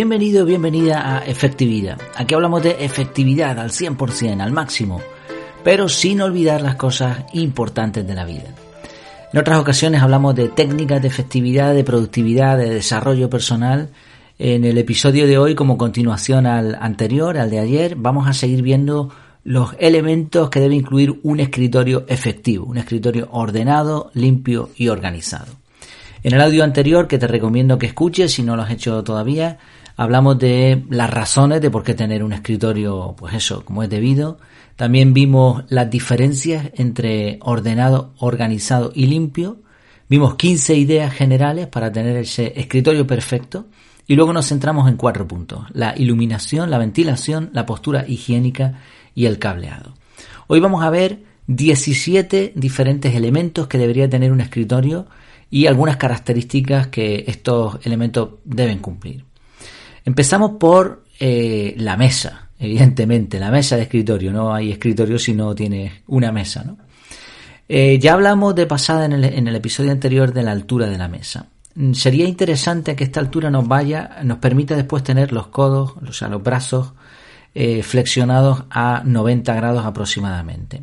Bienvenido, bienvenida a Efectividad. Aquí hablamos de efectividad al 100%, al máximo, pero sin olvidar las cosas importantes de la vida. En otras ocasiones hablamos de técnicas de efectividad, de productividad, de desarrollo personal. En el episodio de hoy, como continuación al anterior, al de ayer, vamos a seguir viendo los elementos que debe incluir un escritorio efectivo, un escritorio ordenado, limpio y organizado. En el audio anterior, que te recomiendo que escuches si no lo has hecho todavía, hablamos de las razones de por qué tener un escritorio, pues eso, como es debido. También vimos las diferencias entre ordenado, organizado y limpio. Vimos 15 ideas generales para tener ese escritorio perfecto. Y luego nos centramos en cuatro puntos. La iluminación, la ventilación, la postura higiénica y el cableado. Hoy vamos a ver 17 diferentes elementos que debería tener un escritorio y algunas características que estos elementos deben cumplir. Empezamos por eh, la mesa, evidentemente, la mesa de escritorio. No hay escritorio si no tienes una mesa. ¿no? Eh, ya hablamos de pasada en el, episodio anterior de la altura de la mesa. Mm, sería interesante que esta altura nos vaya, nos permita después tener los codos, o sea, los brazos eh, flexionados a 90 grados aproximadamente.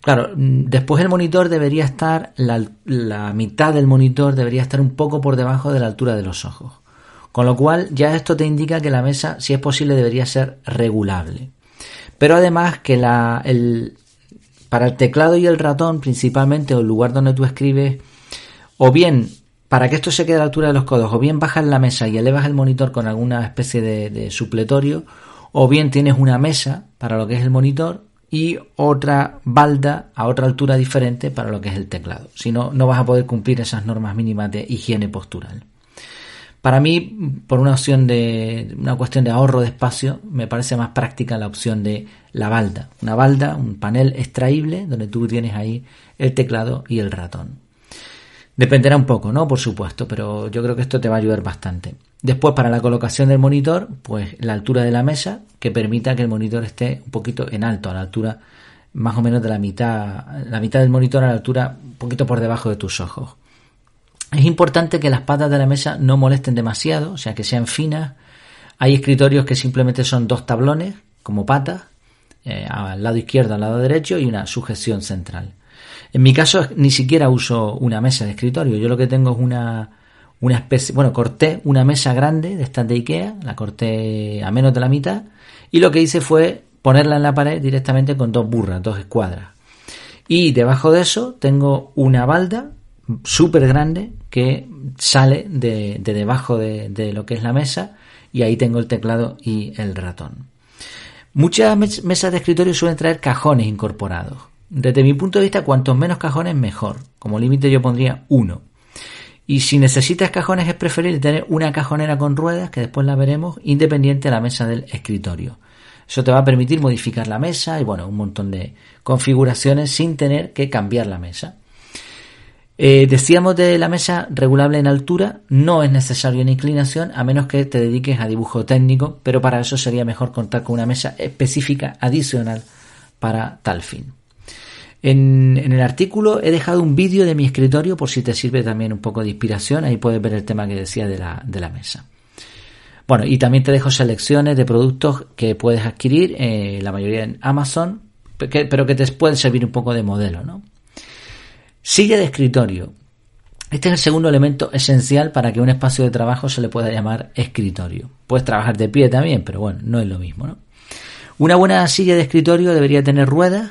Claro, mm, después el monitor debería estar, la, mitad del monitor debería estar un poco por debajo de la altura de los ojos. Con lo cual ya esto te indica que la mesa, si es posible, debería ser regulable. Pero además que la, para el teclado y el ratón, principalmente, o el lugar donde tú escribes, o bien para que esto se quede a la altura de los codos, o bien bajas la mesa y elevas el monitor con alguna especie de, de supletorio, o bien tienes una mesa para lo que es el monitor, y otra balda a otra altura diferente para lo que es el teclado. Si no, no vas a poder cumplir esas normas mínimas de higiene postural. Para mí, por una cuestión de ahorro de espacio, me parece más práctica la opción de la balda. Una balda, un panel extraíble donde tú tienes ahí el teclado y el ratón. Dependerá un poco, ¿no? Por supuesto, pero yo creo que esto te va a ayudar bastante. Después, para la colocación del monitor, pues la altura de la mesa, que permita que el monitor esté un poquito en alto, a la altura más o menos de la mitad, la mitad del monitor a la altura un poquito por debajo de tus ojos. Es importante que las patas de la mesa no molesten demasiado, o sea, que sean finas. Hay escritorios que simplemente son dos tablones, como patas, eh, al lado izquierdo, al lado derecho y una sujeción central. En mi caso ni siquiera uso una mesa de escritorio, yo lo que tengo es una, una especie, bueno, corté una mesa grande de estas de Ikea, la corté a menos de la mitad y lo que hice fue ponerla en la pared directamente con dos burras, dos escuadras. Y debajo de eso tengo una balda súper grande que sale de, debajo de, lo que es la mesa y ahí tengo el teclado y el ratón. Muchas mesas de escritorio suelen traer cajones incorporados. Desde mi punto de vista, cuantos menos cajones, mejor. Como límite yo pondría uno. Y si necesitas cajones, es preferible tener una cajonera con ruedas, que después la veremos, independiente de la mesa del escritorio. Eso te va a permitir modificar la mesa y bueno, un montón de configuraciones sin tener que cambiar la mesa. Eh, decíamos de la mesa regulable en altura, no es necesario en inclinación a menos que te dediques a dibujo técnico, pero para eso sería mejor contar con una mesa específica adicional para tal fin. En, el artículo he dejado un vídeo de mi escritorio por si te sirve también un poco de inspiración. Ahí puedes ver el tema que decía de la, de la mesa. Bueno, y también te dejo selecciones de productos que puedes adquirir, eh, la mayoría en Amazon, pero que te pueden servir un poco de modelo, ¿no? Silla de escritorio. Este es el segundo elemento esencial para que un espacio de trabajo se le pueda llamar escritorio. Puedes trabajar de pie también, pero bueno, no es lo mismo, ¿no? Una buena silla de escritorio debería tener ruedas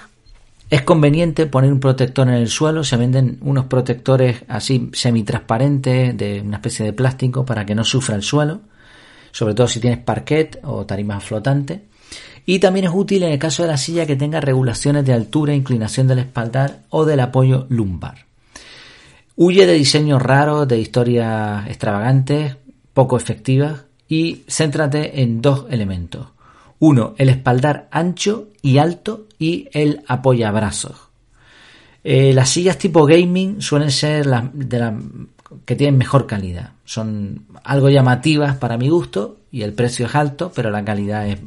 es conveniente poner un protector en el suelo, se venden unos protectores así semitransparentes de una especie de plástico para que no sufra el suelo, sobre todo si tienes parquet o tarima flotante. Y también es útil en el caso de la silla que tenga regulaciones de altura, inclinación del espaldar o del apoyo lumbar. Huye de diseños raros, de historias extravagantes, poco efectivas y céntrate en dos elementos. Uno, el espaldar ancho y alto y el apoyabrazos. Eh, las sillas tipo gaming suelen ser las de la, que tienen mejor calidad. Son algo llamativas para mi gusto y el precio es alto, pero la calidad es,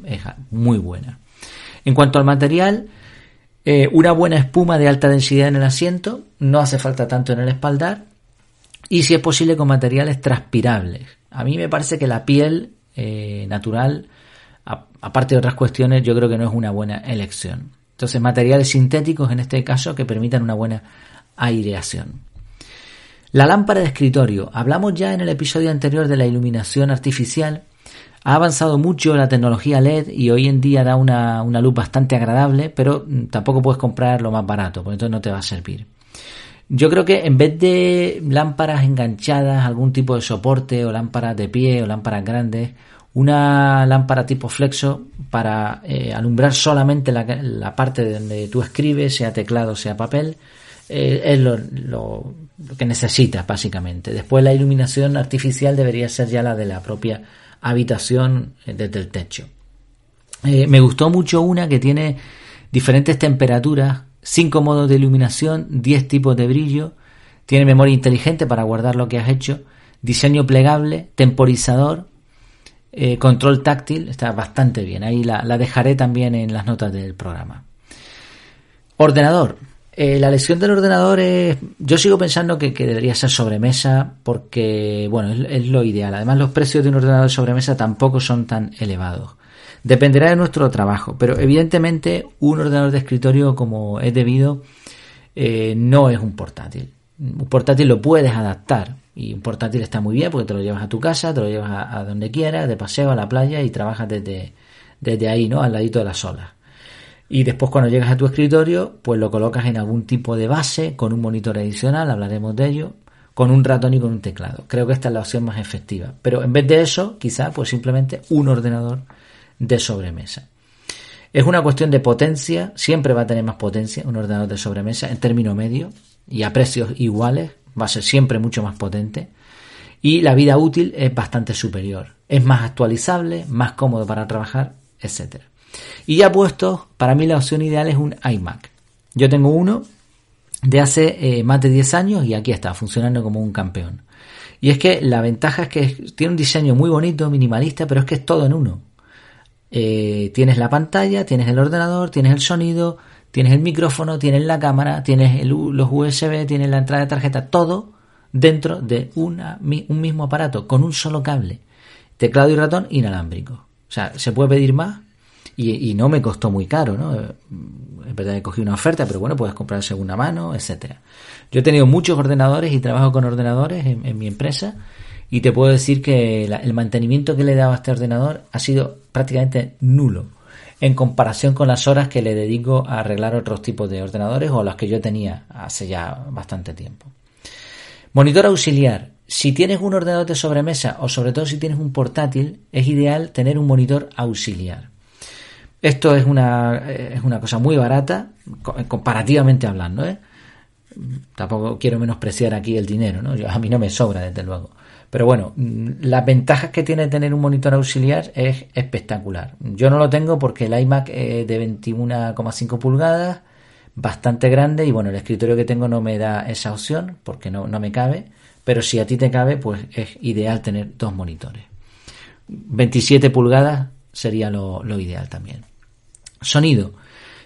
muy buena. En cuanto al material, eh, una buena espuma de alta densidad en el asiento, no hace falta tanto en el espaldar y si es posible con materiales transpirables. A mí me parece que la piel eh, natural, aparte de otras cuestiones, yo creo que no es una buena elección. Entonces, materiales sintéticos en este caso que permitan una buena aireación. La lámpara de escritorio. Hablamos ya en el episodio anterior de la iluminación artificial. Ha avanzado mucho la tecnología LED y hoy en día da una, luz bastante agradable, pero tampoco puedes comprar lo más barato, porque entonces no te va a servir. Yo creo que en vez de lámparas enganchadas, algún tipo de soporte o lámparas de pie o lámparas grandes, una lámpara tipo flexo para eh, alumbrar solamente la, parte donde tú escribes, sea teclado, sea papel, eh, es lo, que necesitas básicamente. Después la iluminación artificial debería ser ya la de la propia habitación eh, desde el techo. me gustó mucho una que tiene diferentes temperaturas, 5 modos de iluminación, 10 tipos de brillo, tiene memoria inteligente para guardar lo que has hecho, diseño plegable, temporizador, eh, control táctil, está bastante bien. Ahí la, dejaré también en las notas del programa. Ordenador. Eh, la elección del ordenador es. Yo sigo pensando que, debería ser sobremesa porque, bueno, es, lo ideal. Además, los precios de un ordenador sobremesa tampoco son tan elevados. Dependerá de nuestro trabajo, pero evidentemente un ordenador de escritorio como es debido eh, no es un portátil. Un portátil lo puedes adaptar y un portátil está muy bien porque te lo llevas a tu casa, te lo llevas a, donde quieras, de paseo a la playa y trabajas desde, desde ahí, ¿no? Al ladito de las olas. Y después cuando llegas a tu escritorio, pues lo colocas en algún tipo de base, con un monitor adicional, hablaremos de ello, con un ratón y con un teclado. Creo que esta es la opción más efectiva. Pero en vez de eso, quizá, pues simplemente un ordenador de sobremesa. Es una cuestión de potencia, siempre va a tener más potencia un ordenador de sobremesa en término medio y a precios iguales va a ser siempre mucho más potente y la vida útil es bastante superior. Es más actualizable, más cómodo para trabajar, etc. Y ya puesto, para mí la opción ideal es un iMac. Yo tengo uno de hace eh, más de 10 años y aquí está, funcionando como un campeón. Y es que la ventaja es que tiene un diseño muy bonito, minimalista, pero es que es todo en uno. Eh, tienes la pantalla, tienes el ordenador, tienes el sonido, Tienes el micrófono, tienes la cámara, tienes los USB, tienes la entrada de tarjeta, todo dentro de una, un mismo aparato, con un solo cable. Teclado y ratón inalámbrico. O sea, se puede pedir más y, no me costó muy caro, ¿no? En verdad cogido una oferta, pero bueno, puedes comprar segunda mano, etcétera. Yo he tenido muchos ordenadores y trabajo con ordenadores en, mi empresa y te puedo decir que el mantenimiento que le he dado a este ordenador ha sido prácticamente nulo en comparación con las horas que le dedico a arreglar otros tipos de ordenadores o las que yo tenía hace ya bastante tiempo. Monitor auxiliar. Si tienes un ordenador de sobremesa o sobre todo si tienes un portátil, es ideal tener un monitor auxiliar. Esto es una, es una cosa muy barata, comparativamente hablando. ¿eh? Tampoco quiero menospreciar aquí el dinero, ¿no? a mí no me sobra, desde luego. Pero bueno, mm, las ventajas que tiene tener un monitor auxiliar es espectacular. Yo no lo tengo porque el iMac es de 21,5 pulgadas, bastante grande y bueno, el escritorio que tengo no me da esa opción porque no, me cabe. Pero si a ti te cabe, pues es ideal tener dos monitores. 27 pulgadas sería lo, ideal también. Sonido.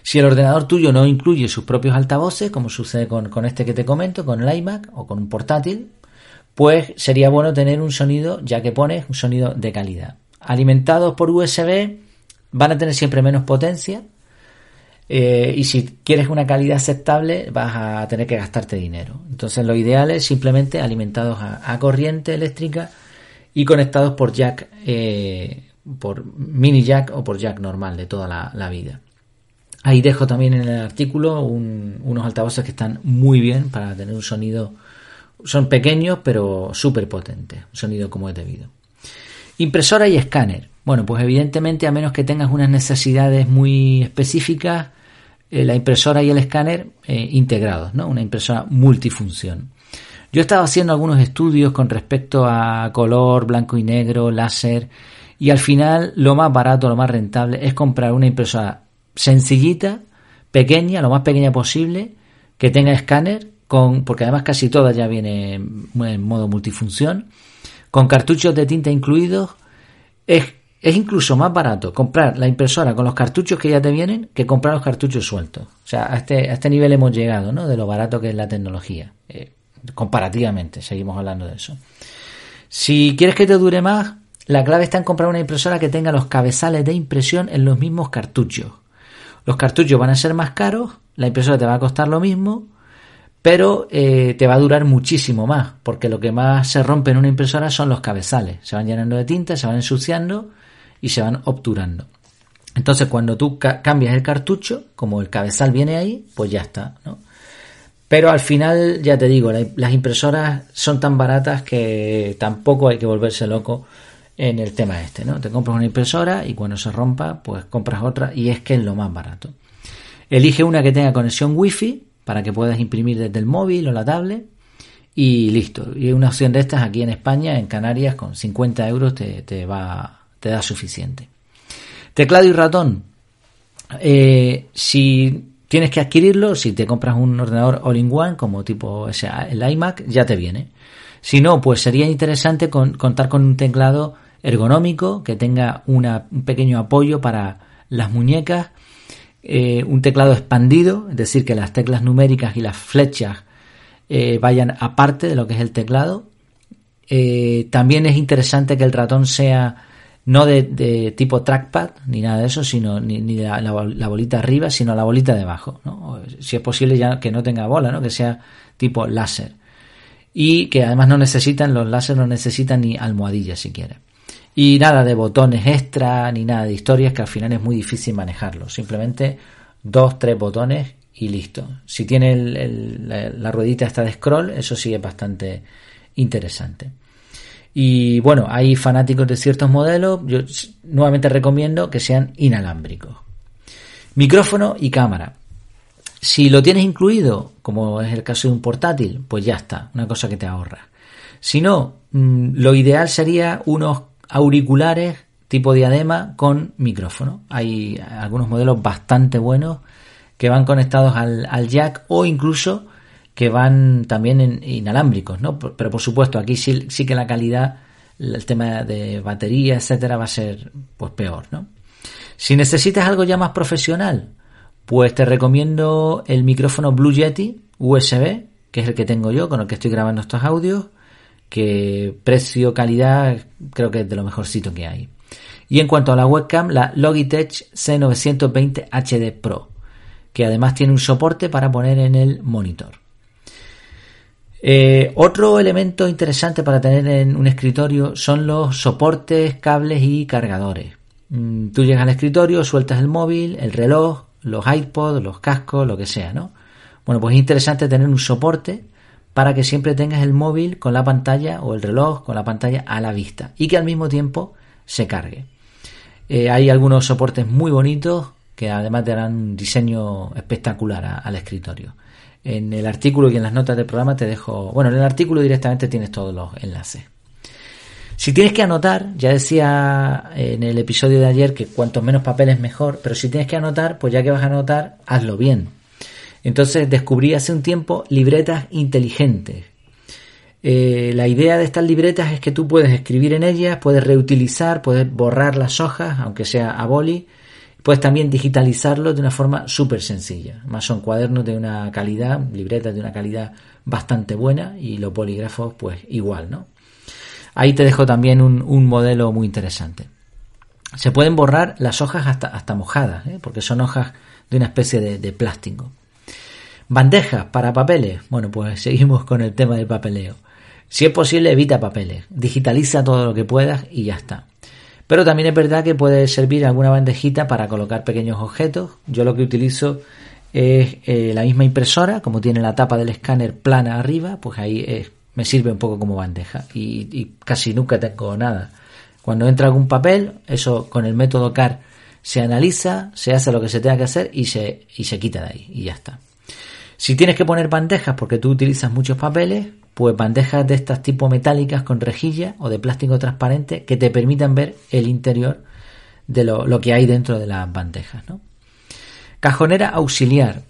Si el ordenador tuyo no incluye sus propios altavoces, como sucede con, con este que te comento, con el iMac o con un portátil, pues sería bueno tener un sonido, ya que pones un sonido de calidad. Alimentados por USB van a tener siempre menos potencia eh, y si quieres una calidad aceptable vas a tener que gastarte dinero. Entonces lo ideal es simplemente alimentados a, corriente eléctrica y conectados por jack, eh, por mini jack o por jack normal de toda la, vida. Ahí dejo también en el artículo unos altavoces que están muy bien para tener un sonido son pequeños pero súper potentes, sonido como es debido. Impresora y escáner. Bueno, pues evidentemente a menos que tengas unas necesidades muy específicas, eh, la impresora y el escáner eh, integrados, ¿no? Una impresora multifunción. Yo he estado haciendo algunos estudios con respecto a color, blanco y negro, láser, y al final lo más barato, lo más rentable es comprar una impresora sencillita, pequeña, lo más pequeña posible, que tenga escáner porque además casi toda ya viene en modo multifunción, con cartuchos de tinta incluidos, es, es incluso más barato comprar la impresora con los cartuchos que ya te vienen que comprar los cartuchos sueltos. O sea, a este, a este nivel hemos llegado, ¿no? De lo barato que es la tecnología. Eh, comparativamente, seguimos hablando de eso. Si quieres que te dure más, la clave está en comprar una impresora que tenga los cabezales de impresión en los mismos cartuchos. Los cartuchos van a ser más caros, la impresora te va a costar lo mismo, pero eh, te va a durar muchísimo más, porque lo que más se rompe en una impresora son los cabezales. Se van llenando de tinta, se van ensuciando y se van obturando. Entonces, cuando tú cambias el cartucho, como el cabezal viene ahí, pues ya está, ¿no? Pero al final, ya te digo, las impresoras son tan baratas que tampoco hay que volverse loco en el tema este, ¿no? Te compras una impresora y cuando se rompa, pues compras otra y es que es lo más barato. Elige una que tenga conexión wifi para que puedas imprimir desde el móvil o la tablet y listo. Y una opción de estas aquí en España, en Canarias, con 50 euros te, te va, te da suficiente. Teclado y ratón. Eh, si tienes que adquirirlo, si te compras un ordenador all-in-one como tipo ese, el iMac, ya te viene. Si no, pues sería interesante contar con un teclado ergonómico que tenga un pequeño apoyo para las muñecas, eh, un teclado expandido, es decir, que las teclas numéricas y las flechas eh, vayan aparte de lo que es el teclado. también es interesante que el ratón sea no de, tipo trackpad ni nada de eso, sino ni, la, bolita arriba, sino la bolita debajo. Si es posible ya que no tenga bola, ¿no? que sea tipo láser. Y que además no necesitan, los láser no necesitan ni almohadillas siquiera. Y nada de botones extra, ni nada de historias que al final es muy difícil manejarlo. Simplemente dos, tres botones y listo. Si tiene la, la ruedita esta de scroll, eso sí es bastante interesante. Y bueno, hay fanáticos de ciertos modelos, yo nuevamente recomiendo que sean inalámbricos. Micrófono y cámara. Si lo tienes incluido, como es el caso de un portátil, pues ya está, una cosa que te ahorra. Si no, mm, lo ideal sería unos auriculares tipo diadema con micrófono. Hay algunos modelos bastante buenos que van conectados al, jack o incluso que van también en inalámbricos, ¿no? Pero por supuesto, aquí sí, sí que la calidad, el tema de batería, etcétera, va a ser pues peor, ¿no? Si necesitas algo ya más profesional, pues te recomiendo el micrófono Blue Yeti USB, que es el que tengo yo, con el que estoy grabando estos audios, que precio, calidad, creo que es de lo mejorcito que hay. Y en cuanto a la webcam, la Logitech C920 HD Pro, que además tiene un soporte para poner en el monitor. Eh, otro elemento interesante para tener en un escritorio son los soportes, cables y cargadores. Mm, tú llegas al escritorio, sueltas el móvil, el reloj, los iPods, los cascos, lo que sea, ¿no? Bueno, pues es interesante tener un soporte para que siempre tengas el móvil con la pantalla o el reloj con la pantalla a la vista y que al mismo tiempo se cargue. Eh, hay algunos soportes muy bonitos que además te darán un diseño espectacular al escritorio. En el artículo y en las notas del programa te dejo, bueno, en el artículo directamente tienes todos los enlaces. Si tienes que anotar, ya decía en el episodio de ayer que cuanto menos papeles mejor, pero si tienes que anotar, pues ya que vas a anotar, hazlo bien. Entonces descubrí hace un tiempo libretas inteligentes. Eh, la idea de estas libretas es que tú puedes escribir en ellas, puedes reutilizar, puedes borrar las hojas, aunque sea a boli, Puedes también digitalizarlo de una forma súper sencilla. Más son cuadernos de una calidad, libretas de una calidad bastante buena y los polígrafos pues igual, ¿no? Ahí te dejo también un, modelo muy interesante. Se pueden borrar las hojas hasta, hasta mojadas, ¿eh? porque son hojas de una especie de plástico. Bandejas para papeles. Bueno, pues seguimos con el tema del papeleo. Si es posible, evita papeles. Digitaliza todo lo que puedas y ya está. Pero también es verdad que puede servir alguna bandejita para colocar pequeños objetos. Yo lo que utilizo es eh, la misma impresora, como tiene la tapa del escáner plana arriba, pues ahí me sirve un poco como bandeja y, casi nunca tengo nada. Cuando entra algún papel, eso con el método CAR se analiza, se hace lo que se tenga que hacer y se, y se quita de ahí y ya está. Si tienes que poner bandejas porque tú utilizas muchos papeles, pues bandejas de estas tipo metálicas con rejilla o de plástico transparente que te permitan ver el interior de lo, que hay dentro de las bandejas. Cajonera auxiliar.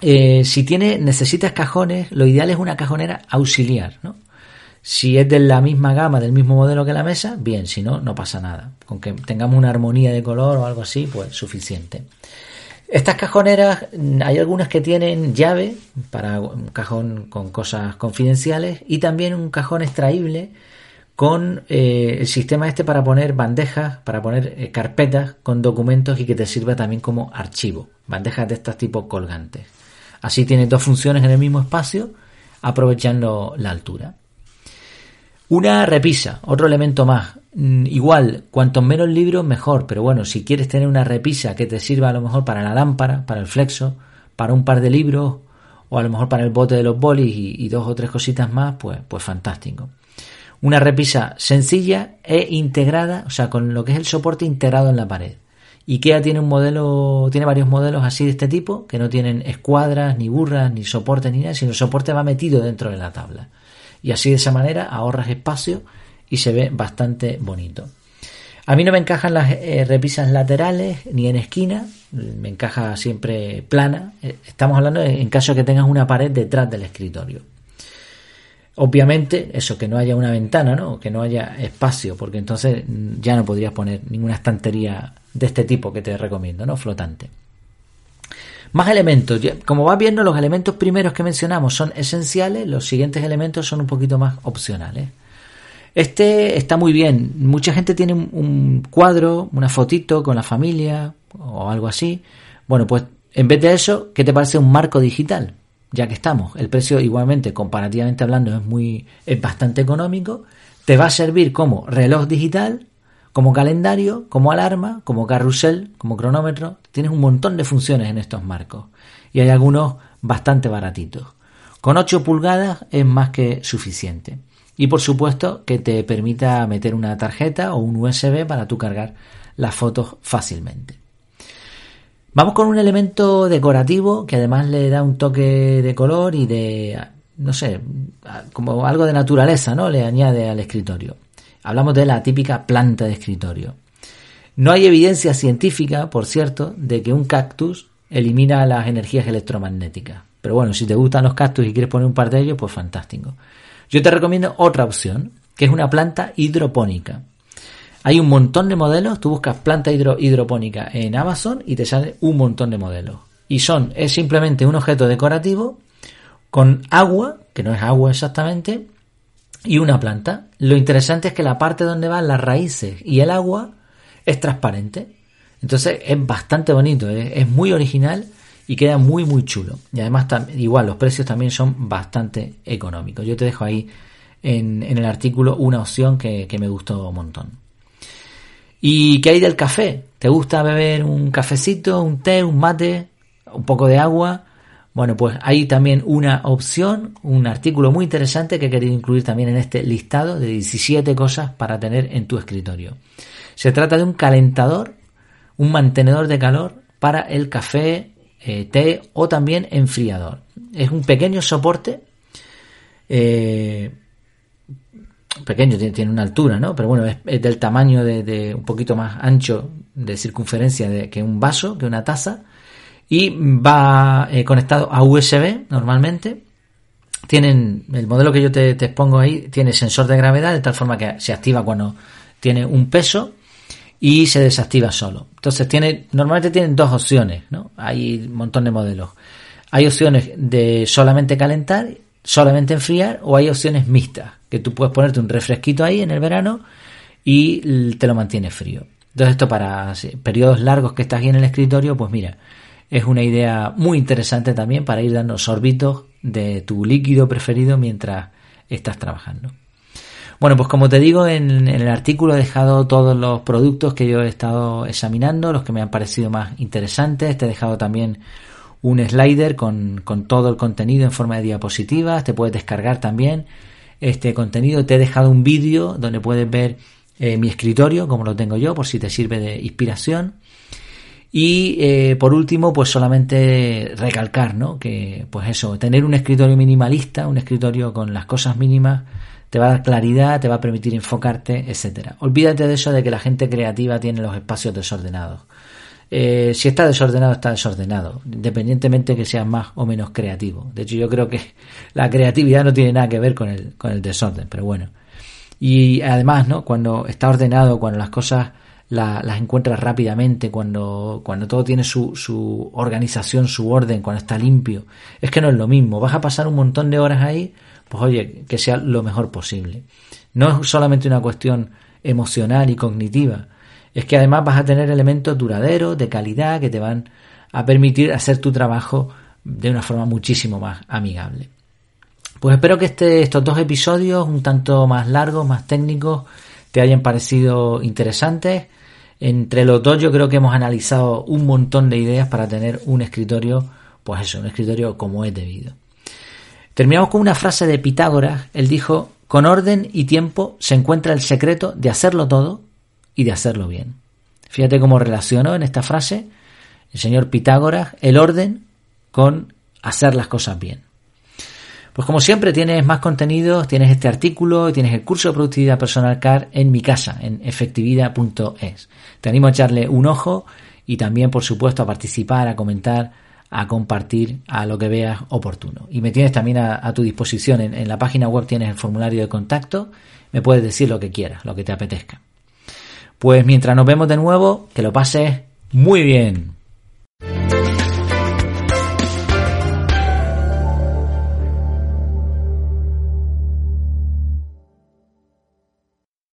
Eh, si tiene, necesitas cajones, lo ideal es una cajonera auxiliar. ¿no? Si es de la misma gama, del mismo modelo que la mesa, bien, si no, no pasa nada. Con que tengamos una armonía de color o algo así, pues suficiente. Estas cajoneras, hay algunas que tienen llave para un cajón con cosas confidenciales y también un cajón extraíble con eh, el sistema este para poner bandejas, para poner eh, carpetas con documentos y que te sirva también como archivo. Bandejas de estos tipos colgantes. Así tiene dos funciones en el mismo espacio, aprovechando la altura. Una repisa, otro elemento más. Mm, igual, cuantos menos libros, mejor. Pero bueno, si quieres tener una repisa que te sirva a lo mejor para la lámpara, para el flexo, para un par de libros, o a lo mejor para el bote de los bolis y, dos o tres cositas más, pues, pues fantástico. Una repisa sencilla e integrada, o sea, con lo que es el soporte integrado en la pared. IKEA tiene un modelo, tiene varios modelos así de este tipo, que no tienen escuadras, ni burras, ni soporte, ni nada, sino el soporte va metido dentro de la tabla. Y así de esa manera ahorras espacio y se ve bastante bonito. A mí no me encajan las eh, repisas laterales ni en esquina, me encaja siempre plana. Eh, estamos hablando en caso que tengas una pared detrás del escritorio. Obviamente, eso, que no haya una ventana, ¿no? Que no haya espacio, porque entonces ya no podrías poner ninguna estantería de este tipo que te recomiendo, ¿no? Flotante. Más elementos. Como vas viendo, los elementos primeros que mencionamos son esenciales, los siguientes elementos son un poquito más opcionales. Este está muy bien. Mucha gente tiene un cuadro, una fotito con la familia o algo así. Bueno, pues en vez de eso, ¿qué te parece un marco digital? Ya que estamos, el precio igualmente, comparativamente hablando, es muy, es bastante económico. Te va a servir como reloj digital, como calendario, como alarma, como carrusel, como cronómetro. Tienes un montón de funciones en estos marcos. Y hay algunos bastante baratitos. Con 8 pulgadas es más que suficiente. Y por supuesto que te permita meter una tarjeta o un USB para tú cargar las fotos fácilmente. Vamos con un elemento decorativo que además le da un toque de color y de, no sé, como algo de naturaleza, ¿no? Le añade al escritorio. Hablamos de la típica planta de escritorio. No hay evidencia científica, por cierto, de que un cactus elimina las energías electromagnéticas. Pero bueno, si te gustan los cactus y quieres poner un par de ellos, pues fantástico. Yo te recomiendo otra opción, que es una planta hidropónica. Hay un montón de modelos, tú buscas planta hidropónica en Amazon y te sale un montón de modelos. Y son, es simplemente un objeto decorativo con agua, que no es agua exactamente, y una planta. Lo interesante es que la parte donde van las raíces y el agua es transparente. Entonces es bastante bonito, es, muy original y queda muy muy chulo. Y además igual los precios también son bastante económicos. Yo te dejo ahí en, el artículo una opción que, que me gustó un montón. ¿Y qué hay del café? ¿Te gusta beber un cafecito, un té, un mate, un poco de agua? Bueno, pues hay también una opción, un artículo muy interesante que he querido incluir también en este listado de 17 cosas para tener en tu escritorio. Se trata de un calentador, un mantenedor de calor para el café, eh, té o también enfriador. Es un pequeño soporte eh, pequeño, tiene, una altura, ¿no? Pero bueno, es, del tamaño de, un poquito más ancho de circunferencia de, que un vaso, que una taza, y va eh, conectado a USB normalmente. Tienen, el modelo que yo te, expongo ahí tiene sensor de gravedad de tal forma que se activa cuando tiene un peso y se desactiva solo. Entonces tiene, normalmente tienen dos opciones, ¿no? Hay un montón de modelos. Hay opciones de solamente calentar, solamente enfriar o hay opciones mixtas que tú puedes ponerte un refresquito ahí en el verano y te lo mantiene frío. Entonces esto para periodos largos que estás aquí en el escritorio, pues mira, es una idea muy interesante también para ir dando sorbitos de tu líquido preferido mientras estás trabajando. Bueno, pues como te digo, en, el artículo he dejado todos los productos que yo he estado examinando, los que me han parecido más interesantes. Te he dejado también un slider con, con todo el contenido en forma de diapositivas. Te puedes descargar también este contenido. Te he dejado un vídeo donde puedes ver eh, mi escritorio, como lo tengo yo, por si te sirve de inspiración. Y eh, por último, pues solamente recalcar, ¿no? Que, pues eso, tener un escritorio minimalista, un escritorio con las cosas mínimas, te va a dar claridad, te va a permitir enfocarte, etcétera. Olvídate de eso de que la gente creativa tiene los espacios desordenados. Eh, si está desordenado, está desordenado, independientemente que sea más o menos creativo. De hecho, yo creo que la creatividad no tiene nada que ver con el, con el desorden, pero bueno. Y además, ¿no? Cuando está ordenado, cuando las cosas las encuentras rápidamente, cuando, cuando todo tiene su, su organización, su orden, cuando está limpio, es que no es lo mismo. Vas a pasar un montón de horas ahí pues oye, que sea lo mejor posible. No es solamente una cuestión emocional y cognitiva, es que además vas a tener elementos duraderos, de calidad, que te van a permitir hacer tu trabajo de una forma muchísimo más amigable. Pues espero que este, estos dos episodios, un tanto más largos, más técnicos, te hayan parecido interesantes. Entre los dos yo creo que hemos analizado un montón de ideas para tener un escritorio, pues eso, un escritorio como es debido. Terminamos con una frase de Pitágoras. Él dijo, con orden y tiempo se encuentra el secreto de hacerlo todo y de hacerlo bien. Fíjate cómo relacionó en esta frase el señor Pitágoras el orden con hacer las cosas bien. Pues como siempre tienes más contenidos, tienes este artículo y tienes el curso de productividad personal CAR en mi casa, en efectividad.es. Te animo a echarle un ojo y también, por supuesto, a participar, a comentar, a compartir a lo que veas oportuno. Y me tienes también a, tu disposición. En, en la página web tienes el formulario de contacto. Me puedes decir lo que quieras, lo que te apetezca. Pues mientras nos vemos de nuevo, que lo pases muy bien.